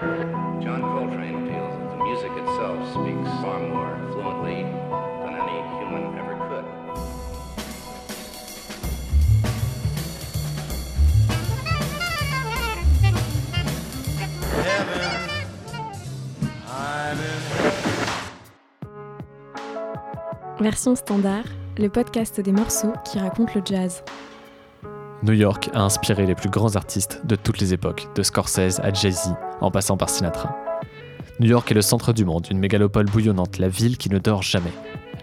John Coltrane feels that the music itself speaks far more fluently than any human ever could. Version standard, le podcast des morceaux qui racontent le jazz. New York a inspiré les plus grands artistes de toutes les époques, de Scorsese à Jay-Z, en passant par Sinatra. New York est le centre du monde, une mégalopole bouillonnante, la ville qui ne dort jamais.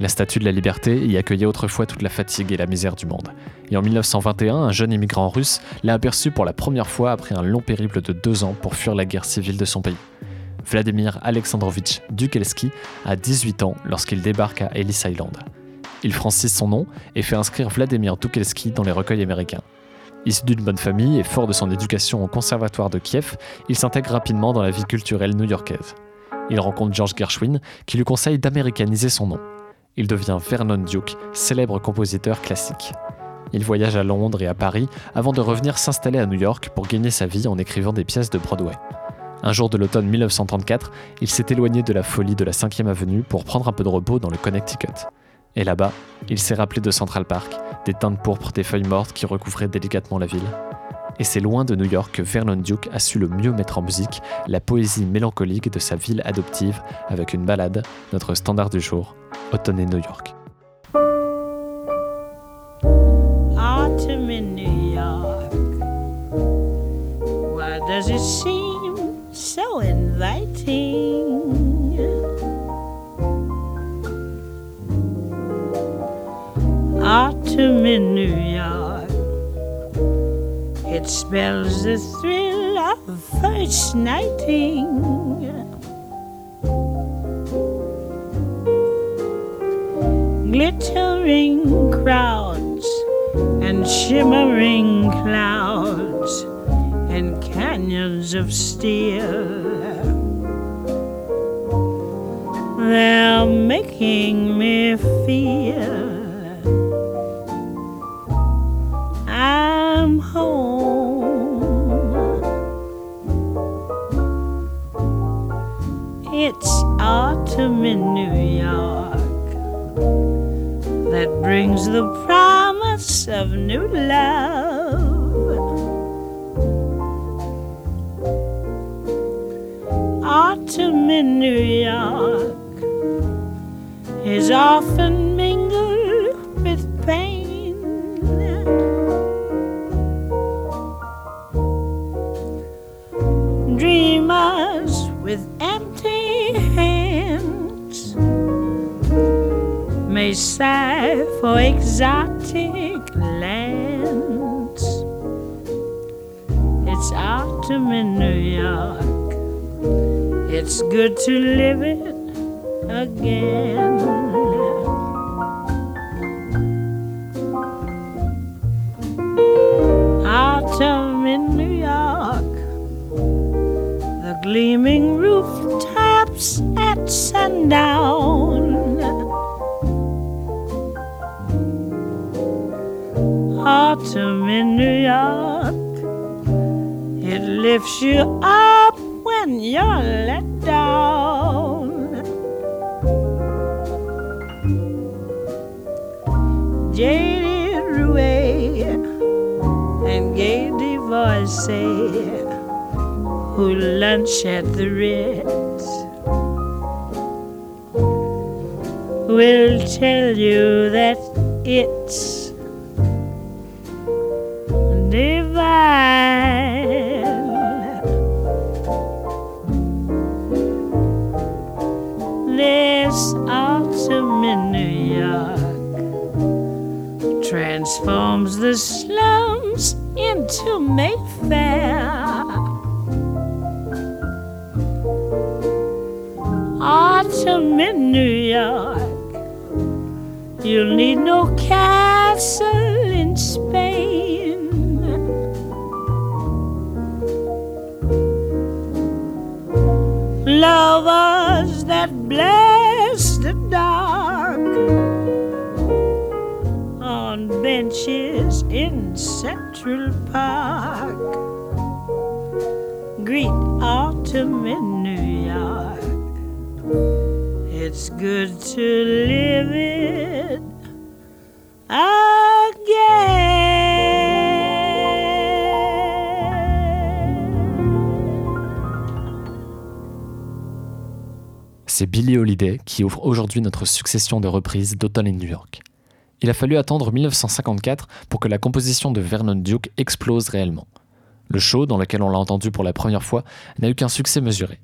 La Statue de la Liberté y accueillait autrefois toute la fatigue et la misère du monde. Et en 1921, un jeune immigrant russe l'a aperçu pour la première fois après un long périple de deux ans pour fuir la guerre civile de son pays. Vladimir Alexandrovitch Dukelski a 18 ans lorsqu'il débarque à Ellis Island. Il francise son nom et fait inscrire Vladimir Dukelski dans les recueils américains. Issu d'une bonne famille et fort de son éducation au conservatoire de Kiev, il s'intègre rapidement dans la vie culturelle new-yorkaise. Il rencontre George Gershwin qui lui conseille d'américaniser son nom. Il devient Vernon Duke, célèbre compositeur classique. Il voyage à Londres et à Paris avant de revenir s'installer à New York pour gagner sa vie en écrivant des pièces de Broadway. Un jour de l'automne 1934, il s'est éloigné de la folie de la 5e avenue pour prendre un peu de repos dans le Connecticut. Et là-bas, il s'est rappelé de Central Park, des teintes pourpres des feuilles mortes qui recouvraient délicatement la ville. Et c'est loin de New York que Vernon Duke a su le mieux mettre en musique la poésie mélancolique de sa ville adoptive avec une balade, notre standard du jour, Automne New York. Autumn in New York. In New York. It spells the thrill of first nighting. Glittering crowds and shimmering clouds and canyons of steel. They're making me feel It's autumn in New York that brings the promise of new love. Autumn in New York is often may sigh for exotic lands. It's autumn in New York. It's good to live it again. Autumn in New York. The gleaming rooftops at sundown. In New York. It lifts you up when you're let down. Jaded Rouet and gay divorcee who lunch at the Ritz will tell you that it's divine. This autumn in New York transforms the slums into Mayfair. Autumn in New York. You'll need no castle in Spain. Benches in Central Park greet autumn in New York. It's good to live it C'est Billie Holiday qui ouvre aujourd'hui notre succession de reprises d'Automne in New York. Il a fallu attendre 1954 pour que la composition de Vernon Duke explose réellement. Le show, dans lequel on l'a entendu pour la première fois, n'a eu qu'un succès mesuré.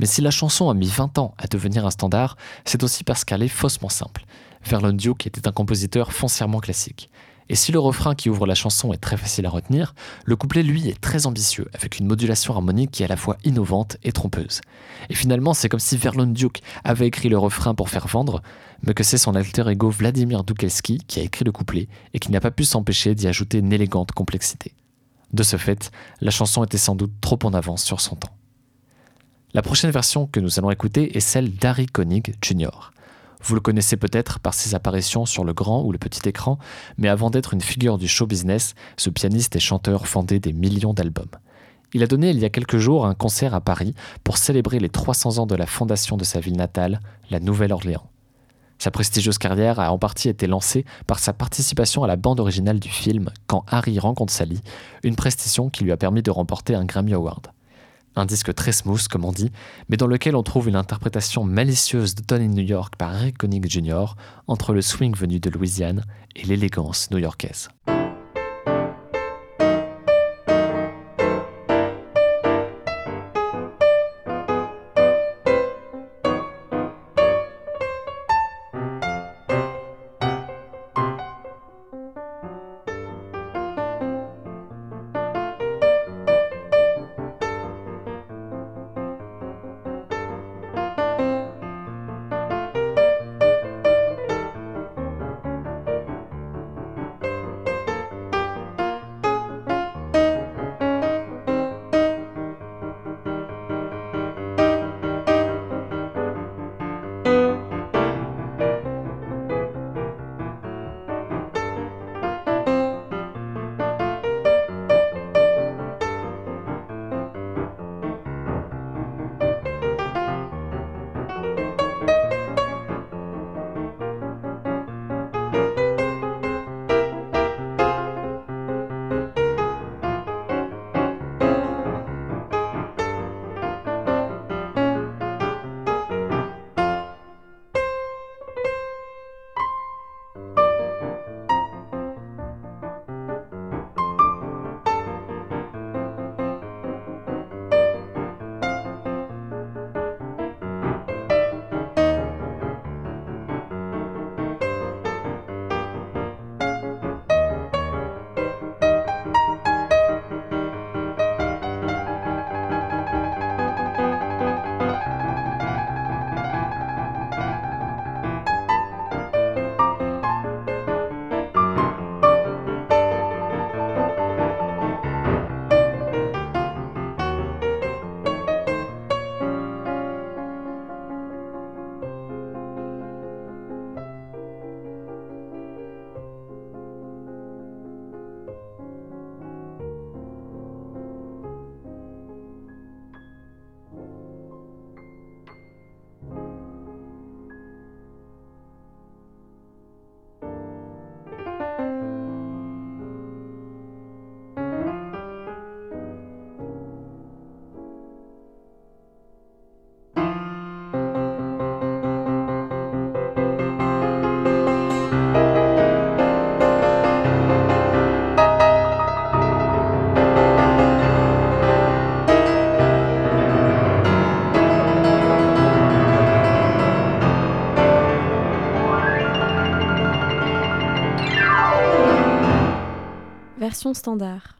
Mais si la chanson a mis 20 ans à devenir un standard, c'est aussi parce qu'elle est faussement simple. Vernon Duke était un compositeur foncièrement classique. Et si le refrain qui ouvre la chanson est très facile à retenir, le couplet lui est très ambitieux, avec une modulation harmonique qui est à la fois innovante et trompeuse. Et finalement, c'est comme si Vernon Duke avait écrit le refrain pour faire vendre, mais que c'est son alter ego Vladimir Dukelski qui a écrit le couplet et qui n'a pas pu s'empêcher d'y ajouter une élégante complexité. De ce fait, la chanson était sans doute trop en avance sur son temps. La prochaine version que nous allons écouter est celle d'Harry Koenig Jr. Vous le connaissez peut-être par ses apparitions sur le grand ou le petit écran, mais avant d'être une figure du show business, ce pianiste et chanteur fondait des millions d'albums. Il a donné il y a quelques jours un concert à Paris pour célébrer les 300 ans de la fondation de sa ville natale, la Nouvelle-Orléans. Sa prestigieuse carrière a en partie été lancée par sa participation à la bande originale du film Quand Harry rencontre Sally, une prestation qui lui a permis de remporter un Grammy Award un disque très smooth comme on dit, mais dans lequel on trouve une interprétation malicieuse de Tony New York par Rick Connick Jr. entre le swing venu de Louisiane et l'élégance new-yorkaise. Standard.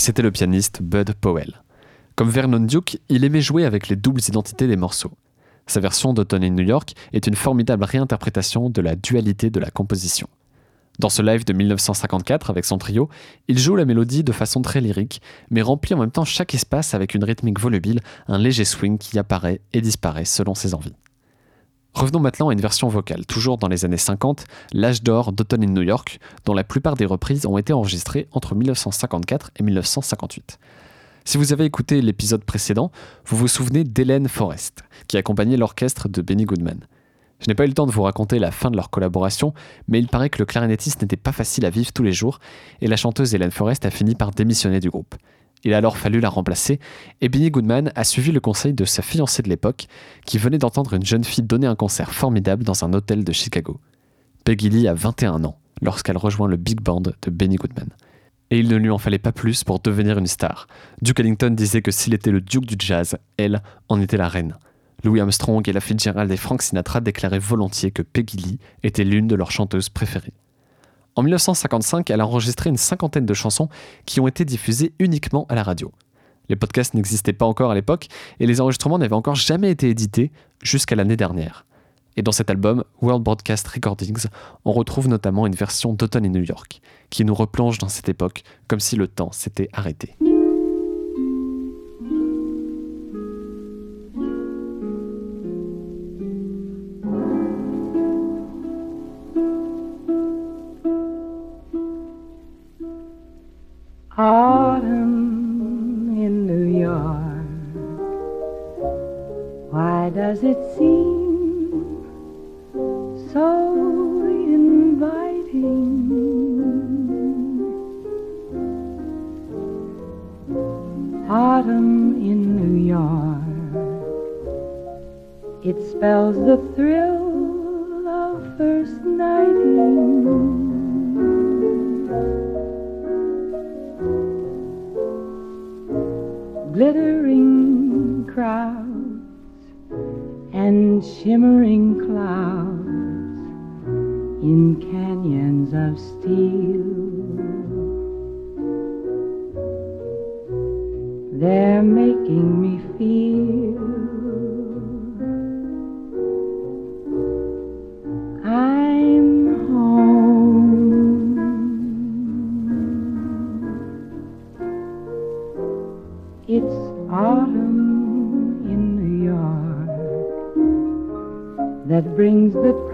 C'était le pianiste Bud Powell. Comme Vernon Duke, il aimait jouer avec les doubles identités des morceaux. Sa version d'Automne in New York est une formidable réinterprétation de la dualité de la composition. Dans ce live de 1954 avec son trio, il joue la mélodie de façon très lyrique, mais remplit en même temps chaque espace avec une rythmique volubile, un léger swing qui apparaît et disparaît selon ses envies. Revenons maintenant à une version vocale, toujours dans les années 50, l'âge d'or d'Autumn in New York, dont la plupart des reprises ont été enregistrées entre 1954 et 1958. Si vous avez écouté l'épisode précédent, vous vous souvenez d'Hélène Forrest, qui accompagnait l'orchestre de Benny Goodman. Je n'ai pas eu le temps de vous raconter la fin de leur collaboration, mais il paraît que le clarinettiste n'était pas facile à vivre tous les jours, et la chanteuse Hélène Forrest a fini par démissionner du groupe. Il a alors fallu la remplacer, et Benny Goodman a suivi le conseil de sa fiancée de l'époque, qui venait d'entendre une jeune fille donner un concert formidable dans un hôtel de Chicago. Peggy Lee a 21 ans lorsqu'elle rejoint le big band de Benny Goodman. Et il ne lui en fallait pas plus pour devenir une star. Duke Ellington disait que s'il était le duke du jazz, elle en était la reine. Louis Armstrong et la Fitzgerald et Frank Sinatra déclaraient volontiers que Peggy Lee était l'une de leurs chanteuses préférées. En 1955, elle a enregistré une cinquantaine de chansons qui ont été diffusées uniquement à la radio. Les podcasts n'existaient pas encore à l'époque et les enregistrements n'avaient encore jamais été édités jusqu'à l'année dernière. Et dans cet album, World Broadcast Recordings, on retrouve notamment une version d'Automne in New York, qui nous replonge dans cette époque comme si le temps s'était arrêté. In canyons of steel. They're making me feel I'm home. It's autumn in New York that brings the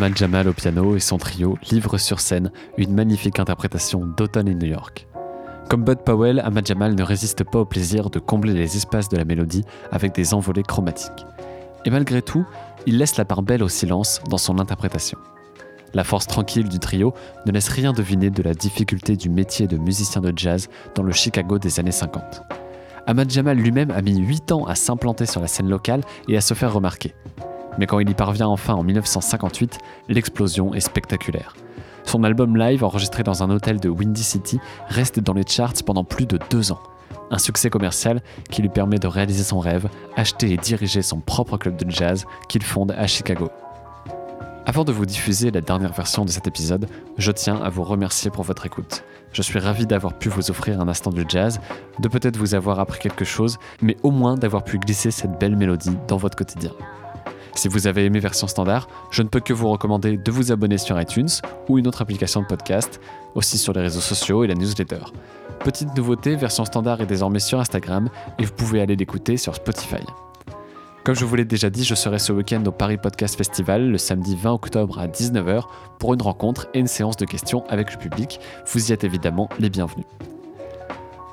Ahmad Jamal au piano et son trio livrent sur scène une magnifique interprétation d'Automne in New York. Comme Bud Powell, Ahmad Jamal ne résiste pas au plaisir de combler les espaces de la mélodie avec des envolées chromatiques. Et malgré tout, il laisse la part belle au silence dans son interprétation. La force tranquille du trio ne laisse rien deviner de la difficulté du métier de musicien de jazz dans le Chicago des années 50. Ahmad Jamal lui-même a mis 8 ans à s'implanter sur la scène locale et à se faire remarquer. Mais quand il y parvient enfin en 1958, l'explosion est spectaculaire. Son album live, enregistré dans un hôtel de Windy City, reste dans les charts pendant plus de deux ans. Un succès commercial qui lui permet de réaliser son rêve, acheter et diriger son propre club de jazz qu'il fonde à Chicago. Avant de vous diffuser la dernière version de cet épisode, je tiens à vous remercier pour votre écoute. Je suis ravi d'avoir pu vous offrir un instant de jazz, de peut-être vous avoir appris quelque chose, mais au moins d'avoir pu glisser cette belle mélodie dans votre quotidien. Si vous avez aimé version standard, je ne peux que vous recommander de vous abonner sur iTunes ou une autre application de podcast, aussi sur les réseaux sociaux et la newsletter. Petite nouveauté, version standard est désormais sur Instagram et vous pouvez aller l'écouter sur Spotify. Comme je vous l'ai déjà dit, je serai ce week-end au Paris Podcast Festival le samedi 20 octobre à 19h pour une rencontre et une séance de questions avec le public. Vous y êtes évidemment les bienvenus.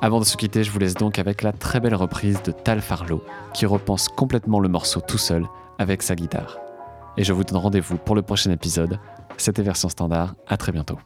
Avant de se quitter, je vous laisse donc avec la très belle reprise de Tal Farlow qui repense complètement le morceau tout seul avec sa guitare. Et je vous donne rendez-vous pour le prochain épisode. C'était version standard, à très bientôt.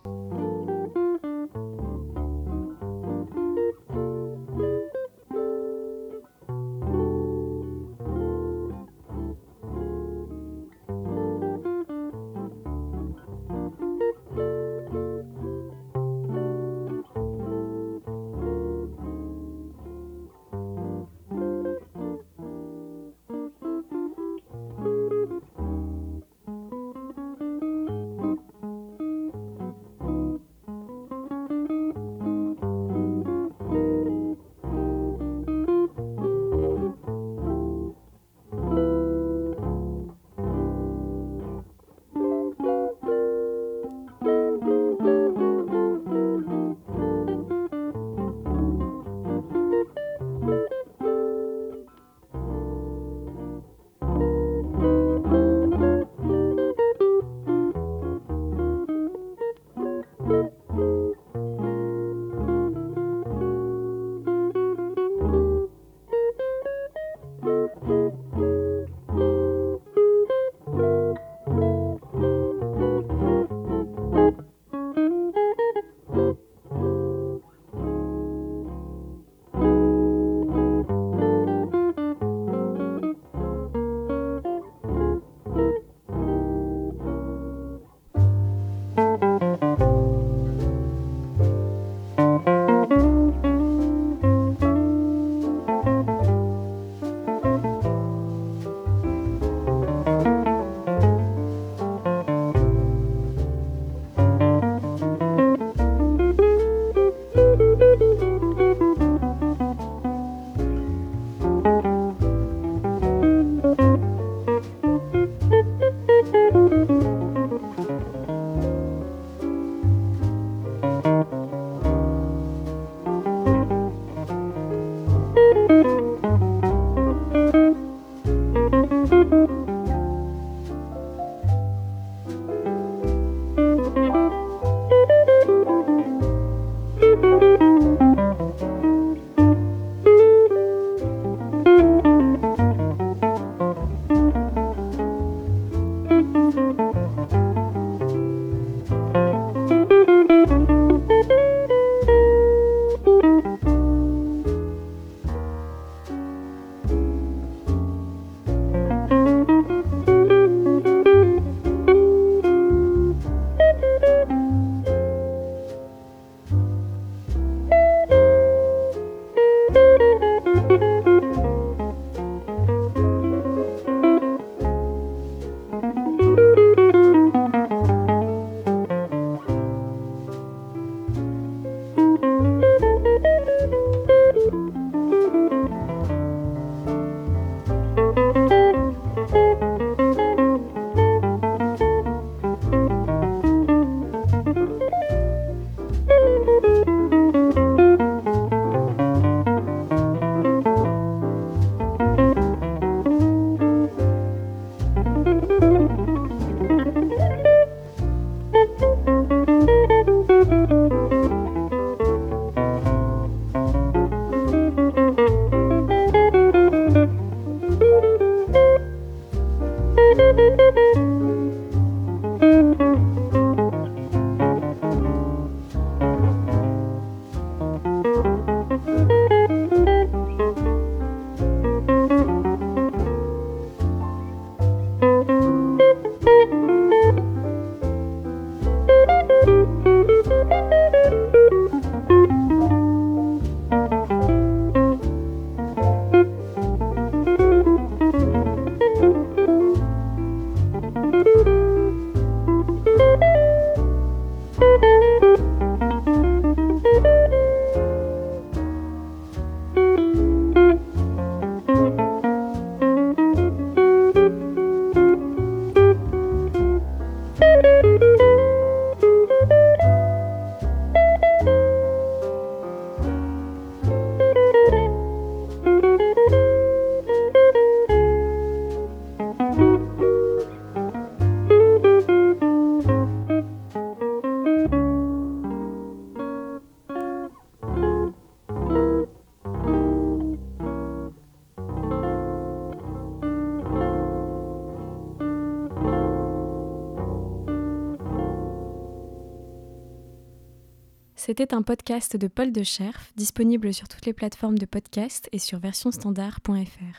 C'était un podcast de Paul de Scherf, disponible sur toutes les plateformes de podcast et sur versionstandard.fr.